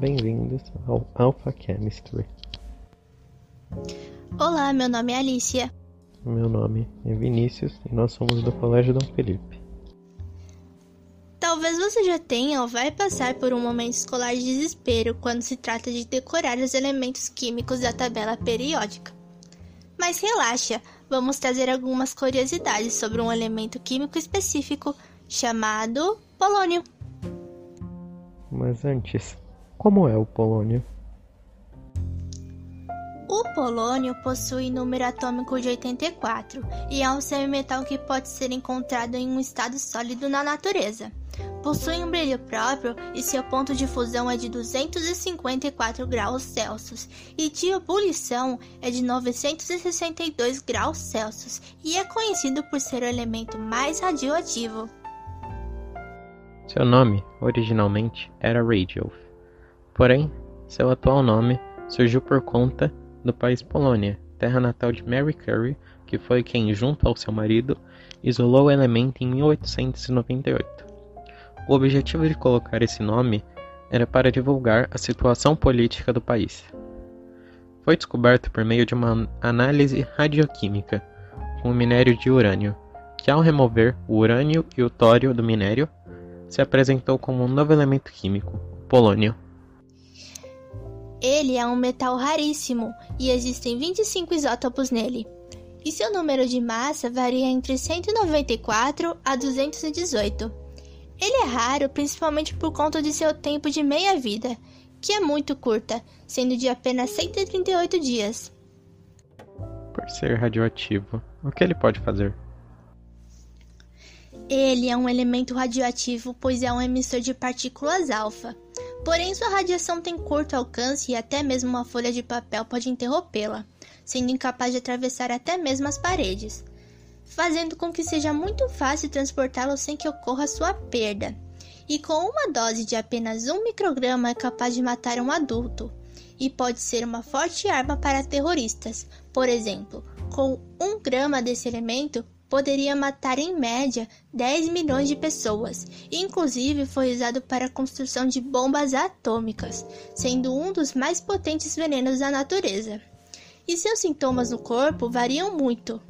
bem-vindos ao Alpha Chemistry. Olá, meu nome é Alicia. Meu nome é Vinícius e nós somos do Colégio Dom Felipe. Talvez você já tenha ou vai passar por um momento escolar de desespero quando se trata de decorar os elementos químicos da tabela periódica. Mas relaxa, vamos trazer algumas curiosidades sobre um elemento químico específico chamado polônio. Mas antes, como é o polônio? O polônio possui número atômico de 84 e é um semimetal que pode ser encontrado em um estado sólido na natureza. Possui um brilho próprio e seu ponto de fusão é de 254 graus Celsius e de ebulição é de 962 graus Celsius e é conhecido por ser o elemento mais radioativo. Seu nome, originalmente, era Radiolf. Porém, seu atual nome surgiu por conta do país Polônia, terra natal de Mary Curie, que foi quem, junto ao seu marido, isolou o elemento em 1898. O objetivo de colocar esse nome era para divulgar a situação política do país. Foi descoberto por meio de uma análise radioquímica com o minério de urânio, que ao remover o urânio e o tório do minério, se apresentou como um novo elemento químico, polônio. Ele é um metal raríssimo e existem 25 isótopos nele. E seu número de massa varia entre 194 a 218. Ele é raro principalmente por conta de seu tempo de meia-vida, que é muito curta, sendo de apenas 138 dias. Por ser radioativo, o que ele pode fazer? Ele é um elemento radioativo, pois é um emissor de partículas alfa. Porém, sua radiação tem curto alcance e até mesmo uma folha de papel pode interrompê-la, sendo incapaz de atravessar até mesmo as paredes, fazendo com que seja muito fácil transportá-lo sem que ocorra sua perda. E com uma dose de apenas um micrograma é capaz de matar um adulto, e pode ser uma forte arma para terroristas. Por exemplo, com um grama desse elemento, poderia matar em média 10 milhões de pessoas. Inclusive foi usado para a construção de bombas atômicas, sendo um dos mais potentes venenos da natureza. E seus sintomas no corpo variam muito.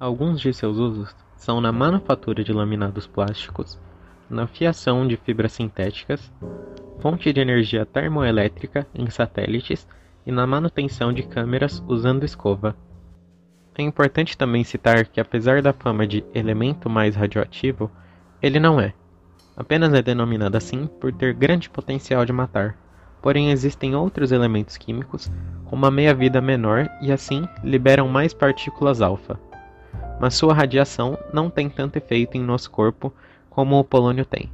Alguns de seus usos são na manufatura de laminados plásticos, na fiação de fibras sintéticas, fonte de energia termoelétrica em satélites e na manutenção de câmeras usando escova. É importante também citar que, apesar da fama de elemento mais radioativo, ele não é. Apenas é denominado assim por ter grande potencial de matar. Porém, existem outros elementos químicos com uma meia-vida menor e assim liberam mais partículas alfa. Mas sua radiação não tem tanto efeito em nosso corpo como o polônio tem.